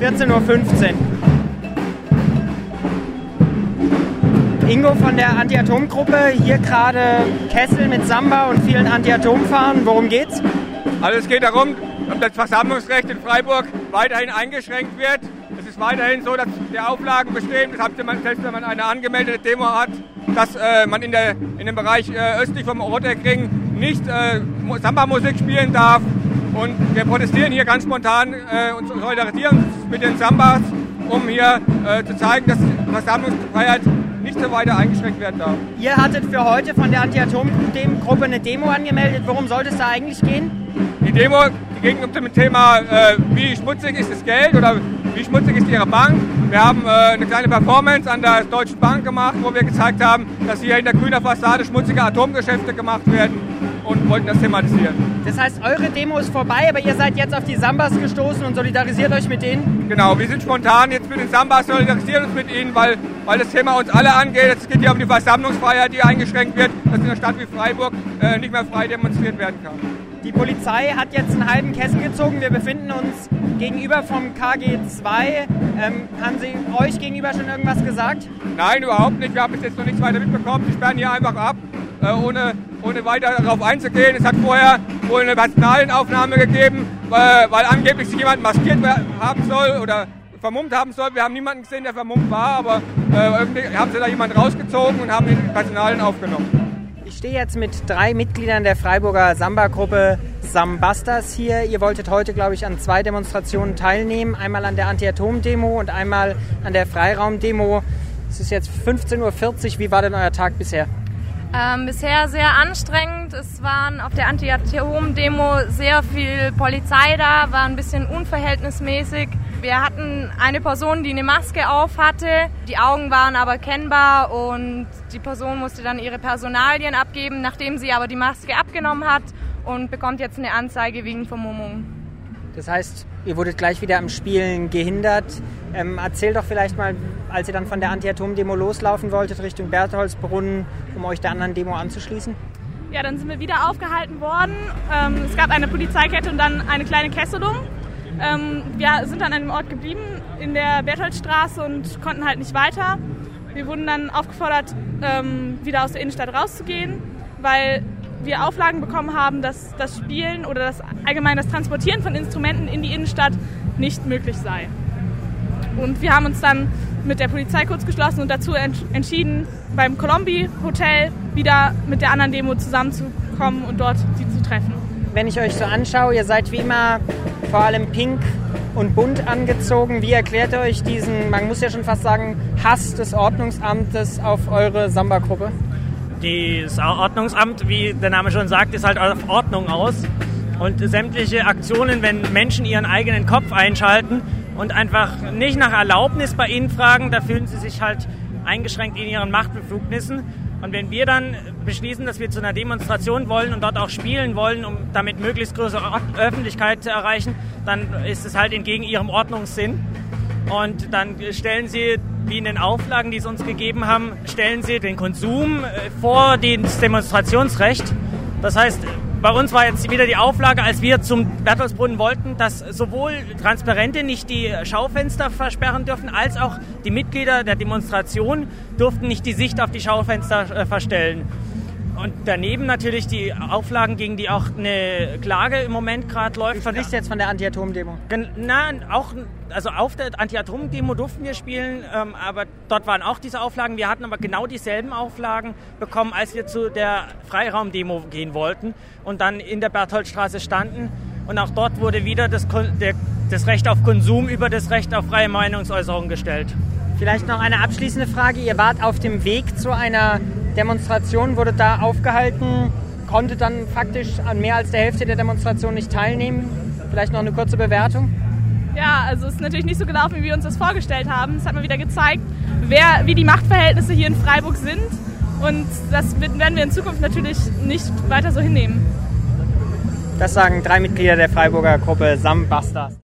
14.15 Uhr. Ingo von der Anti-Atom-Gruppe, hier gerade Kessel mit Samba und vielen Anti-Atom-Fahren. Worum geht's? Also es geht darum, ob das Versammlungsrecht in Freiburg weiterhin eingeschränkt wird. Es ist weiterhin so, dass die Auflagen bestehen, das habt man selbst, wenn man eine angemeldete Demo hat, dass äh, man in, der, in dem Bereich äh, östlich vom Rotterkring nicht äh, Samba-Musik spielen darf. Und wir protestieren hier ganz spontan äh, und solidarisieren uns mit den Sambas, um hier äh, zu zeigen, dass Versammlungsfreiheit nicht so weiter eingeschränkt werden darf. Ihr hattet für heute von der Anti-Atom-Gruppe eine Demo angemeldet. Worum sollte es da eigentlich gehen? Die Demo ging um das Thema, äh, wie schmutzig ist das Geld oder wie schmutzig ist Ihre Bank. Wir haben äh, eine kleine Performance an der Deutschen Bank gemacht, wo wir gezeigt haben, dass hier in der grünen Fassade schmutzige Atomgeschäfte gemacht werden und wollten das thematisieren. Das heißt, eure Demo ist vorbei, aber ihr seid jetzt auf die Sambas gestoßen und solidarisiert euch mit denen? Genau, wir sind spontan jetzt mit den Sambas, solidarisieren uns mit ihnen, weil, weil das Thema uns alle angeht. Es geht hier um die Versammlungsfreiheit, die eingeschränkt wird, dass in einer Stadt wie Freiburg äh, nicht mehr frei demonstriert werden kann. Die Polizei hat jetzt einen halben Kessel gezogen. Wir befinden uns gegenüber vom KG2. Ähm, haben Sie euch gegenüber schon irgendwas gesagt? Nein, überhaupt nicht. Wir haben bis jetzt noch nichts weiter mitbekommen. Sie sperren hier einfach ab, äh, ohne, ohne weiter darauf einzugehen. Es hat vorher wohl eine Personalenaufnahme gegeben, äh, weil angeblich sich jemand maskiert haben soll oder vermummt haben soll. Wir haben niemanden gesehen, der vermummt war, aber äh, irgendwie haben sie da jemanden rausgezogen und haben den Personalen aufgenommen. Ich stehe jetzt mit drei Mitgliedern der Freiburger Samba-Gruppe Sambastas hier. Ihr wolltet heute, glaube ich, an zwei Demonstrationen teilnehmen. Einmal an der Anti-Atom-Demo und einmal an der Freiraum-Demo. Es ist jetzt 15.40 Uhr. Wie war denn euer Tag bisher? Ähm, bisher sehr anstrengend. Es waren auf der Anti-Atom-Demo sehr viel Polizei da, war ein bisschen unverhältnismäßig. Wir hatten eine Person, die eine Maske auf hatte. Die Augen waren aber kennbar und die Person musste dann ihre Personalien abgeben, nachdem sie aber die Maske abgenommen hat und bekommt jetzt eine Anzeige wegen Vermummung. Das heißt, ihr wurdet gleich wieder am Spielen gehindert. Ähm, erzähl doch vielleicht mal, als ihr dann von der Anti-Atom-Demo loslaufen wolltet Richtung Bertholdsbrunnen, um euch der anderen Demo anzuschließen. Ja, dann sind wir wieder aufgehalten worden. Ähm, es gab eine Polizeikette und dann eine kleine Kesselung. Ähm, wir sind an einem Ort geblieben in der Bertholdstraße und konnten halt nicht weiter. Wir wurden dann aufgefordert, ähm, wieder aus der Innenstadt rauszugehen, weil wir Auflagen bekommen haben, dass das Spielen oder das allgemein das Transportieren von Instrumenten in die Innenstadt nicht möglich sei. Und wir haben uns dann mit der Polizei kurz geschlossen und dazu entschieden, beim Colombi Hotel wieder mit der anderen Demo zusammenzukommen und dort sie zu treffen. Wenn ich euch so anschaue, ihr seid wie immer vor allem pink und bunt angezogen. Wie erklärt ihr euch diesen, man muss ja schon fast sagen, Hass des Ordnungsamtes auf eure Samba-Gruppe? Das Ordnungsamt, wie der Name schon sagt, ist halt auf Ordnung aus. Und sämtliche Aktionen, wenn Menschen ihren eigenen Kopf einschalten und einfach nicht nach Erlaubnis bei ihnen fragen, da fühlen sie sich halt eingeschränkt in ihren Machtbefugnissen. Und wenn wir dann beschließen, dass wir zu einer Demonstration wollen und dort auch spielen wollen, um damit möglichst größere Öffentlichkeit zu erreichen, dann ist es halt entgegen ihrem Ordnungssinn. Und dann stellen sie, wie in den Auflagen, die sie uns gegeben haben, stellen sie den Konsum äh, vor das Demonstrationsrecht. Das heißt, bei uns war jetzt wieder die Auflage, als wir zum Bertelsbrunnen wollten, dass sowohl Transparente nicht die Schaufenster versperren dürfen, als auch die Mitglieder der Demonstration durften nicht die Sicht auf die Schaufenster äh, verstellen. Und daneben natürlich die Auflagen, gegen die auch eine Klage im Moment gerade läuft. Du sprichst jetzt von der Anti-Atom-Demo? Nein, auch, also auf der Anti-Atom-Demo durften wir spielen, ähm, aber dort waren auch diese Auflagen. Wir hatten aber genau dieselben Auflagen bekommen, als wir zu der Freiraum-Demo gehen wollten und dann in der Bertholdstraße standen. Und auch dort wurde wieder das, der, das Recht auf Konsum über das Recht auf freie Meinungsäußerung gestellt. Vielleicht noch eine abschließende Frage. Ihr wart auf dem Weg zu einer Demonstration wurde da aufgehalten, konnte dann faktisch an mehr als der Hälfte der Demonstration nicht teilnehmen. Vielleicht noch eine kurze Bewertung? Ja, also es ist natürlich nicht so gelaufen, wie wir uns das vorgestellt haben. Es hat mal wieder gezeigt, wer, wie die Machtverhältnisse hier in Freiburg sind. Und das werden wir in Zukunft natürlich nicht weiter so hinnehmen. Das sagen drei Mitglieder der Freiburger Gruppe Sambastas.